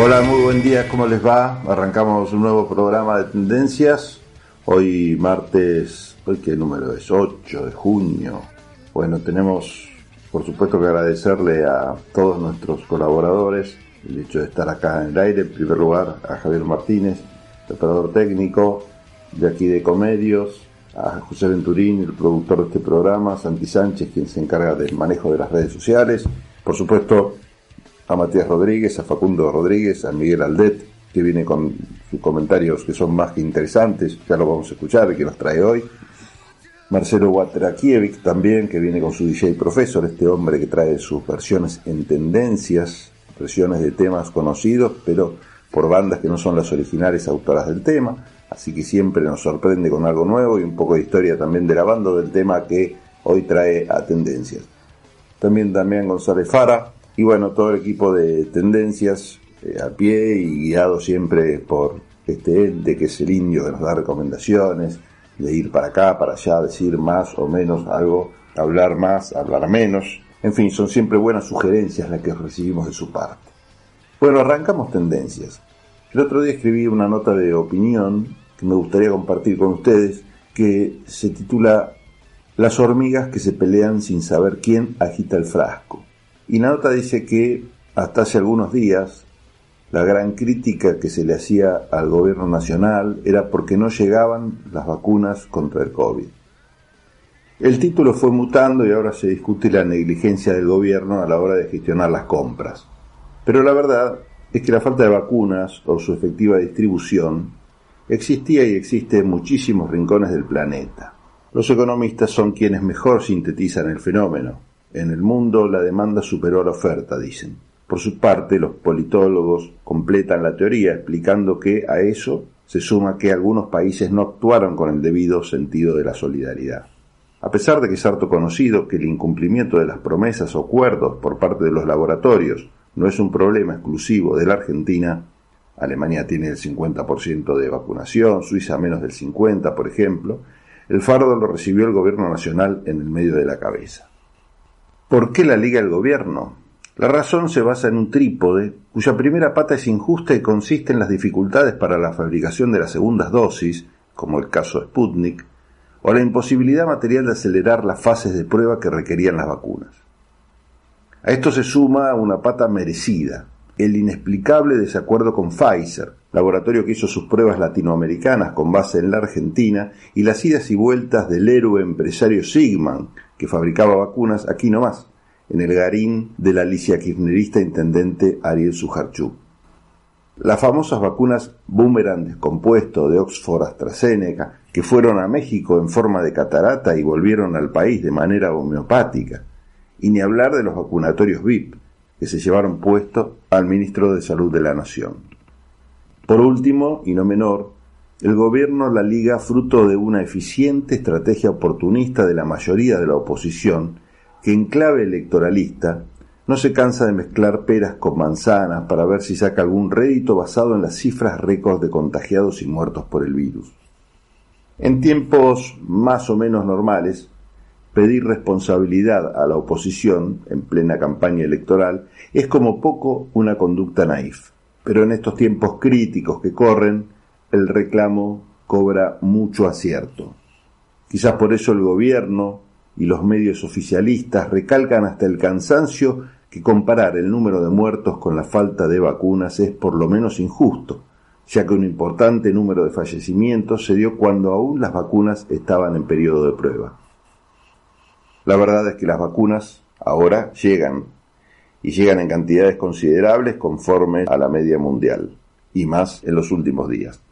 Hola, muy buen día, ¿cómo les va? Arrancamos un nuevo programa de tendencias. Hoy martes, hoy qué número es, 8 de junio. Bueno, tenemos por supuesto que agradecerle a todos nuestros colaboradores el hecho de estar acá en el aire. En primer lugar a Javier Martínez, operador técnico de aquí de Comedios, a José Venturín, el productor de este programa, Santi Sánchez, quien se encarga del manejo de las redes sociales. Por supuesto, a Matías Rodríguez, a Facundo Rodríguez, a Miguel Aldet, que viene con sus comentarios que son más que interesantes, ya lo vamos a escuchar, que nos trae hoy. Marcelo Watrakiewicz también, que viene con su DJ Profesor, este hombre que trae sus versiones en tendencias, versiones de temas conocidos, pero por bandas que no son las originales autoras del tema, así que siempre nos sorprende con algo nuevo y un poco de historia también de la banda del tema que hoy trae a tendencias. También Damián González Fara, y bueno, todo el equipo de tendencias eh, a pie y guiado siempre por este ente que es el indio que nos da recomendaciones de ir para acá, para allá, decir más o menos algo, hablar más, hablar menos. En fin, son siempre buenas sugerencias las que recibimos de su parte. Bueno, arrancamos tendencias. El otro día escribí una nota de opinión que me gustaría compartir con ustedes que se titula Las hormigas que se pelean sin saber quién agita el frasco. Y la nota dice que hasta hace algunos días la gran crítica que se le hacía al gobierno nacional era porque no llegaban las vacunas contra el COVID. El título fue mutando y ahora se discute la negligencia del gobierno a la hora de gestionar las compras. Pero la verdad es que la falta de vacunas o su efectiva distribución existía y existe en muchísimos rincones del planeta. Los economistas son quienes mejor sintetizan el fenómeno. En el mundo la demanda superó la oferta, dicen. Por su parte, los politólogos completan la teoría explicando que a eso se suma que algunos países no actuaron con el debido sentido de la solidaridad. A pesar de que es harto conocido que el incumplimiento de las promesas o acuerdos por parte de los laboratorios no es un problema exclusivo de la Argentina, Alemania tiene el 50% de vacunación, Suiza menos del 50%, por ejemplo, el fardo lo recibió el gobierno nacional en el medio de la cabeza. ¿Por qué la liga el gobierno? La razón se basa en un trípode cuya primera pata es injusta y consiste en las dificultades para la fabricación de las segundas dosis, como el caso de Sputnik, o la imposibilidad material de acelerar las fases de prueba que requerían las vacunas. A esto se suma una pata merecida, el inexplicable desacuerdo con Pfizer, laboratorio que hizo sus pruebas latinoamericanas con base en la Argentina, y las idas y vueltas del héroe empresario Sigman, que fabricaba vacunas aquí nomás, en el garín de la Alicia kirchnerista intendente Ariel Sujarchuk. Las famosas vacunas Boomerang descompuesto de Oxford AstraZeneca, que fueron a México en forma de catarata y volvieron al país de manera homeopática, y ni hablar de los vacunatorios VIP, que se llevaron puesto al ministro de Salud de la Nación. Por último, y no menor, el gobierno la liga fruto de una eficiente estrategia oportunista de la mayoría de la oposición, que en clave electoralista no se cansa de mezclar peras con manzanas para ver si saca algún rédito basado en las cifras récord de contagiados y muertos por el virus. En tiempos más o menos normales, pedir responsabilidad a la oposición en plena campaña electoral es como poco una conducta naif. Pero en estos tiempos críticos que corren, el reclamo cobra mucho acierto. Quizás por eso el gobierno y los medios oficialistas recalcan hasta el cansancio que comparar el número de muertos con la falta de vacunas es por lo menos injusto, ya que un importante número de fallecimientos se dio cuando aún las vacunas estaban en periodo de prueba. La verdad es que las vacunas ahora llegan y llegan en cantidades considerables conforme a la media mundial y más en los últimos días.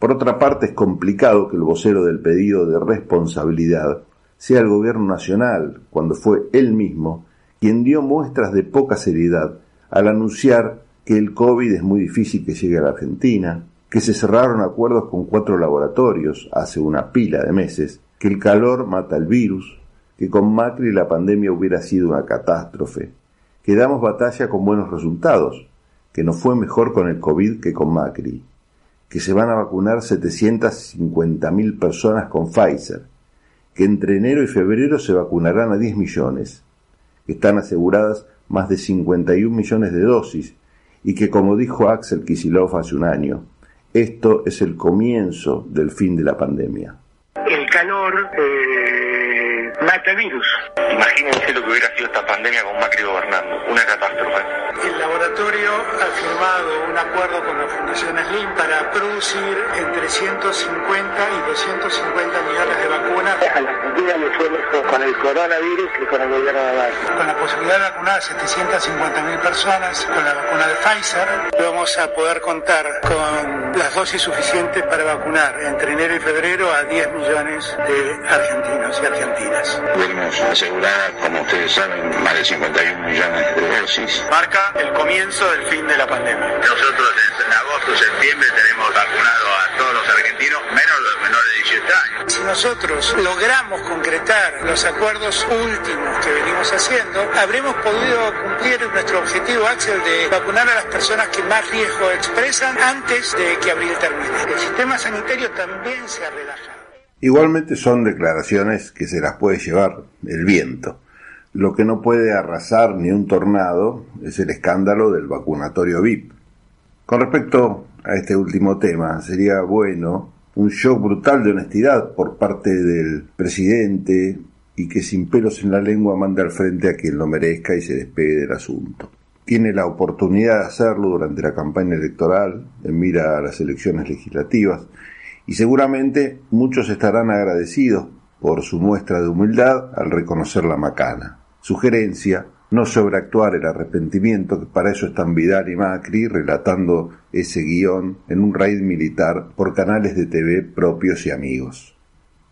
Por otra parte, es complicado que el vocero del pedido de responsabilidad sea el gobierno nacional, cuando fue él mismo quien dio muestras de poca seriedad al anunciar que el COVID es muy difícil que llegue a la Argentina, que se cerraron acuerdos con cuatro laboratorios hace una pila de meses, que el calor mata el virus, que con Macri la pandemia hubiera sido una catástrofe, que damos batalla con buenos resultados, que no fue mejor con el COVID que con Macri, que se van a vacunar 750.000 personas con Pfizer, que entre enero y febrero se vacunarán a 10 millones, que están aseguradas más de 51 millones de dosis y que, como dijo Axel Kisilov hace un año, esto es el comienzo del fin de la pandemia. El calor eh, mata virus. Imagínense lo que hubiera sido esta pandemia con Macri gobernando, una catástrofe. El laboratorio ha firmado un acuerdo con la Fundación Slim para producir entre 150 y 250 millones de vacunas. A la Argentina le fue mejor con el coronavirus que con el gobierno de Biden. Con la posibilidad de vacunar a 750 mil personas con la vacuna de Pfizer, vamos a poder contar con las dosis suficientes para vacunar entre enero y febrero a 10 millones de argentinos y argentinas. Pudimos asegurar, como ustedes saben, más de 51 millones de dosis. Marca el comienzo del fin de la pandemia. Nosotros en agosto, septiembre tenemos vacunado a todos los argentinos, menos los menores de 18 años. Si nosotros logramos concretar los acuerdos últimos que venimos haciendo, habremos podido cumplir nuestro objetivo, Axel, de vacunar a las personas que más riesgo expresan antes de que abril termine. El sistema sanitario también se ha relajado. Igualmente son declaraciones que se las puede llevar el viento. Lo que no puede arrasar ni un tornado es el escándalo del vacunatorio VIP. Con respecto a este último tema, sería bueno un shock brutal de honestidad por parte del presidente y que sin pelos en la lengua mande al frente a quien lo merezca y se despegue del asunto. Tiene la oportunidad de hacerlo durante la campaña electoral, en mira a las elecciones legislativas, y seguramente muchos estarán agradecidos por su muestra de humildad al reconocer la macana. Sugerencia, no sobreactuar el arrepentimiento, que para eso están Vidal y Macri relatando ese guion en un raid militar por canales de TV propios y amigos.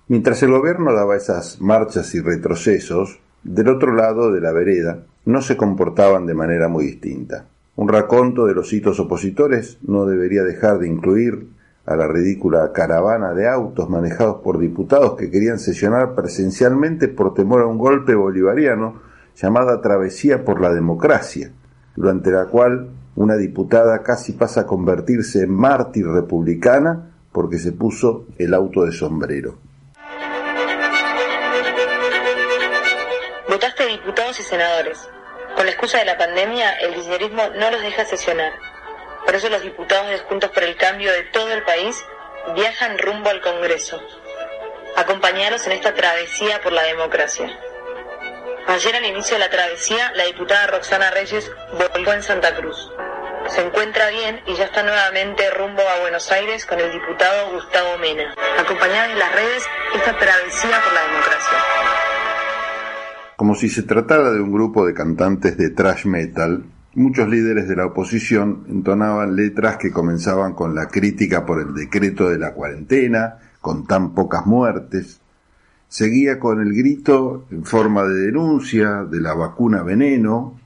Mientras el gobierno daba esas marchas y retrocesos, del otro lado de la vereda no se comportaban de manera muy distinta. Un raconto de los hitos opositores no debería dejar de incluir a la ridícula caravana de autos manejados por diputados que querían sesionar presencialmente por temor a un golpe bolivariano llamada Travesía por la Democracia, durante la cual una diputada casi pasa a convertirse en mártir republicana porque se puso el auto de sombrero. Votaste diputados y senadores. Con la excusa de la pandemia, el kirchnerismo no los deja sesionar. Por eso los diputados de Juntos por el Cambio de todo el país viajan rumbo al Congreso. Acompañaros en esta travesía por la democracia. Ayer al inicio de la travesía, la diputada Roxana Reyes volvió en Santa Cruz. Se encuentra bien y ya está nuevamente rumbo a Buenos Aires con el diputado Gustavo Mena. Acompañada en las redes esta travesía por la democracia. Como si se tratara de un grupo de cantantes de thrash metal, muchos líderes de la oposición entonaban letras que comenzaban con la crítica por el decreto de la cuarentena, con tan pocas muertes, seguía con el grito en forma de denuncia de la vacuna veneno.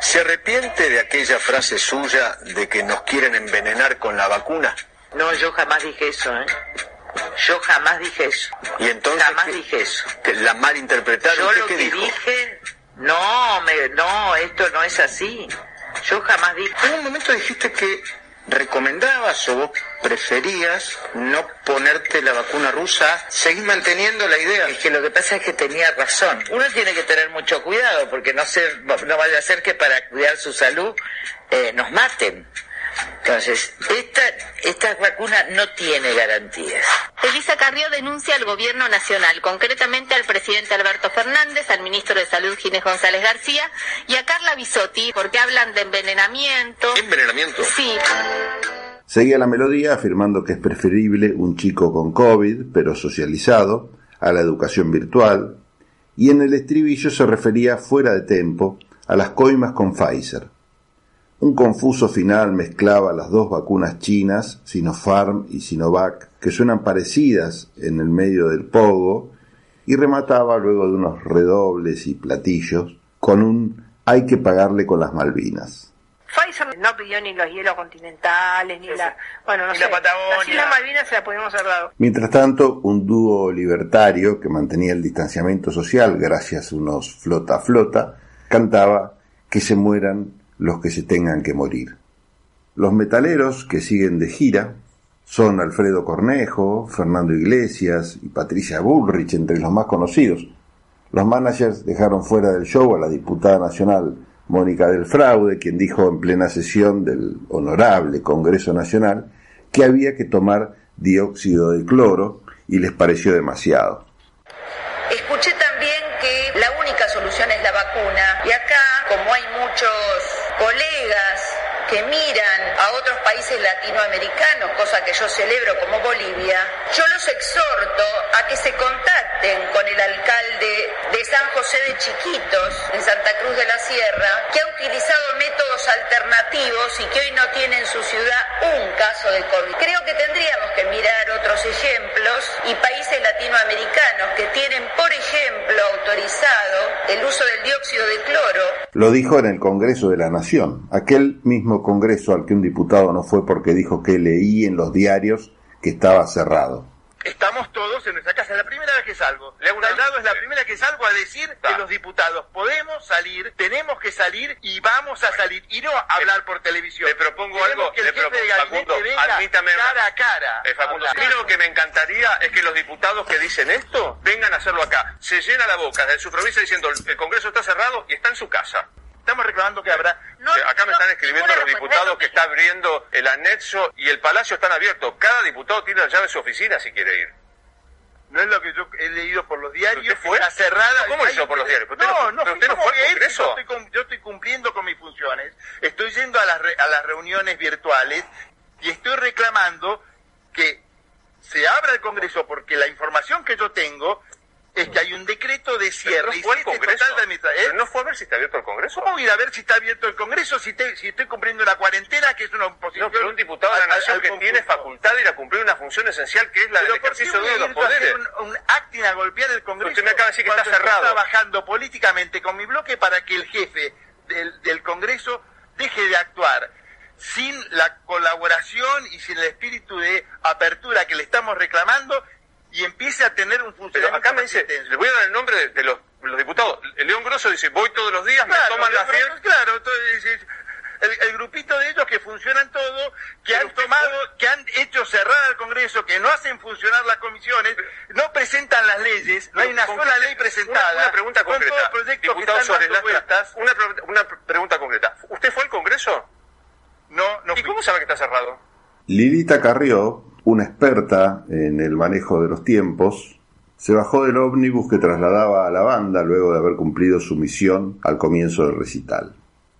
¿Se arrepiente de aquella frase suya de que nos quieren envenenar con la vacuna? No, yo jamás dije eso, ¿eh? Yo jamás dije eso. Y entonces Jamás ¿qué- dije eso. que la malinterpretaron. Yo ¿Usted lo qué que dijo? dije, no, me, no, esto no es así. Yo jamás dije. En un momento dijiste que recomendabas o vos preferías no ponerte la vacuna rusa. ¿Seguís manteniendo la idea? Es que lo que pasa es que tenía razón. Uno tiene que tener mucho cuidado porque no, se, no vaya a ser que para cuidar su salud eh, nos maten. Entonces, esta, esta vacuna no tiene garantías. Elisa Carrió denuncia al gobierno nacional, concretamente al presidente Alberto Fernández, al ministro de Salud Ginés González García y a Carla Bisotti, porque hablan de envenenamiento. ¿Envenenamiento? Sí, Seguía la melodía afirmando que es preferible un chico con COVID, pero socializado, a la educación virtual, y en el estribillo se refería fuera de tempo a las coimas con Pfizer. Un confuso final mezclaba las dos vacunas chinas, Sinopharm y Sinovac, que suenan parecidas en el medio del pogo, y remataba luego de unos redobles y platillos con un hay que pagarle con las Malvinas. Pfizer no pidió ni los hielos continentales, ni la. Bueno, no Ni sé. la Patagonia. Las Islas Malvinas se la podemos haber dado. Mientras tanto, un dúo libertario que mantenía el distanciamiento social gracias a unos flota a flota, cantaba que se mueran los que se tengan que morir. Los metaleros que siguen de gira son Alfredo Cornejo, Fernando Iglesias y Patricia Bullrich entre los más conocidos. Los managers dejaron fuera del show a la diputada nacional Mónica del Fraude, quien dijo en plena sesión del honorable Congreso Nacional que había que tomar dióxido de cloro y les pareció demasiado. Escuché también que la única solución es la vacuna y acá, como hay muchos colegas que miran a otros países latinoamericanos, cosa que yo celebro como Bolivia, yo los exhorto a que se contacten con el alcalde de San José de Chiquitos, en Santa Cruz de la Sierra, que ha utilizado métodos alternativos y que hoy no tiene en su ciudad un caso de COVID. Creo que tendríamos que mirar otros ejemplos y países latinoamericanos que tienen, por ejemplo, autorizado el uso del dióxido de cloro. Lo dijo en el Congreso de la Nación, aquel mismo congreso al que un diputado no fue porque dijo que leí en los diarios que estaba cerrado. Estamos todos en nuestra casa, es la primera vez que salgo. Hago lado es la primera que salgo a decir que los diputados podemos salir, tenemos que salir y vamos a salir y no hablar por televisión. Le propongo algo, que el le jefe propongo, de Facundo, venga admítame, cara a cara. Eh, Facundo, a mí lo que me encantaría es que los diputados que dicen esto vengan a hacerlo acá. Se llena la boca de su provincia diciendo el Congreso está cerrado y está en su casa. Estamos reclamando que habrá... No, Acá me están escribiendo los diputados que está abriendo el anexo y el palacio están abiertos. Cada diputado tiene la llave de su oficina si quiere ir. No es lo que yo he leído por los diarios. ¿Usted fue? Está cerrada. ¿Cómo hizo por los diarios? ¿Pero usted No, no- no, usted no fue al Congreso? Estoy, yo estoy cumpliendo con mis funciones. Estoy yendo a las, re- a las reuniones virtuales y estoy reclamando que se abra el Congreso porque la información que yo tengo es que hay un decreto de cierre no y fue Congreso. total de ¿eh? Pero no fue a ver si está abierto el Congreso. ¿Cómo ir a ver si está abierto el Congreso si, te- si estoy cumpliendo una cuarentena que es una oposición? No, pero un diputado de la Nación que tiene facultad de ir a cumplir una función esencial que es la del Pero ¿por qué ejercicio de los poderes. un, un acting a golpear el Congreso? Usted me acaba de decir que está cuando estoy cerrado. trabajando políticamente con mi bloque para que el jefe del, del Congreso deje de actuar sin la colaboración y sin el espíritu de apertura que le estamos reclamando y empiece a tener un Pero funcionamiento acá me dice, le voy a dar el nombre de, de los, los diputados. León Grosso dice, voy todos los días, Claro, me toman la grupo- Claro, entonces, es- el, el grupito de ellos que funcionan todo, que Pero han usted tomado, que han hecho cerrar al Congreso, que no hacen funcionar las comisiones, no presentan las leyes, no hay una ¿Con sola ley presentada. Una, una pregunta Con concreta. Diputado Suárez Lastra, una, una pre- pregunta concreta. ¿Usted fue al Congreso? No, no ¿Y fui. cómo sabe que está cerrado? Lilita Carrió, una experta en el manejo de los tiempos, se bajó del ómnibus que trasladaba a la banda luego de haber cumplido su misión al comienzo del recital.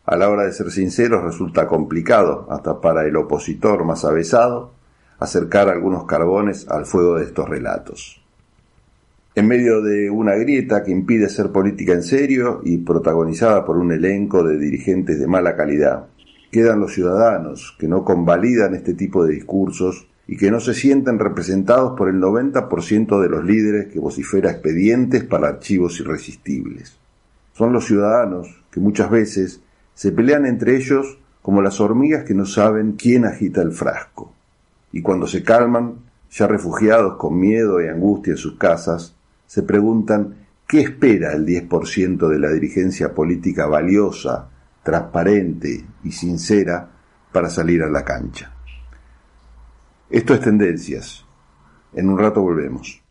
A la hora de ser sinceros resulta complicado, hasta para el opositor más avesado, acercar algunos carbones al fuego de estos relatos. En medio de una grieta que impide ser política en serio y protagonizada por un elenco de dirigentes de mala calidad, quedan los ciudadanos que no convalidan este tipo de discursos y que no se sienten representados por el 90% de los líderes que vocifera expedientes para archivos irresistibles. Son los ciudadanos que muchas veces se pelean entre ellos como las hormigas que no saben quién agita el frasco. Y cuando se calman, ya refugiados con miedo y angustia en sus casas, se preguntan qué espera el 10% de la dirigencia política valiosa, transparente y sincera para salir a la cancha. Esto es Tendencias. En un rato volvemos.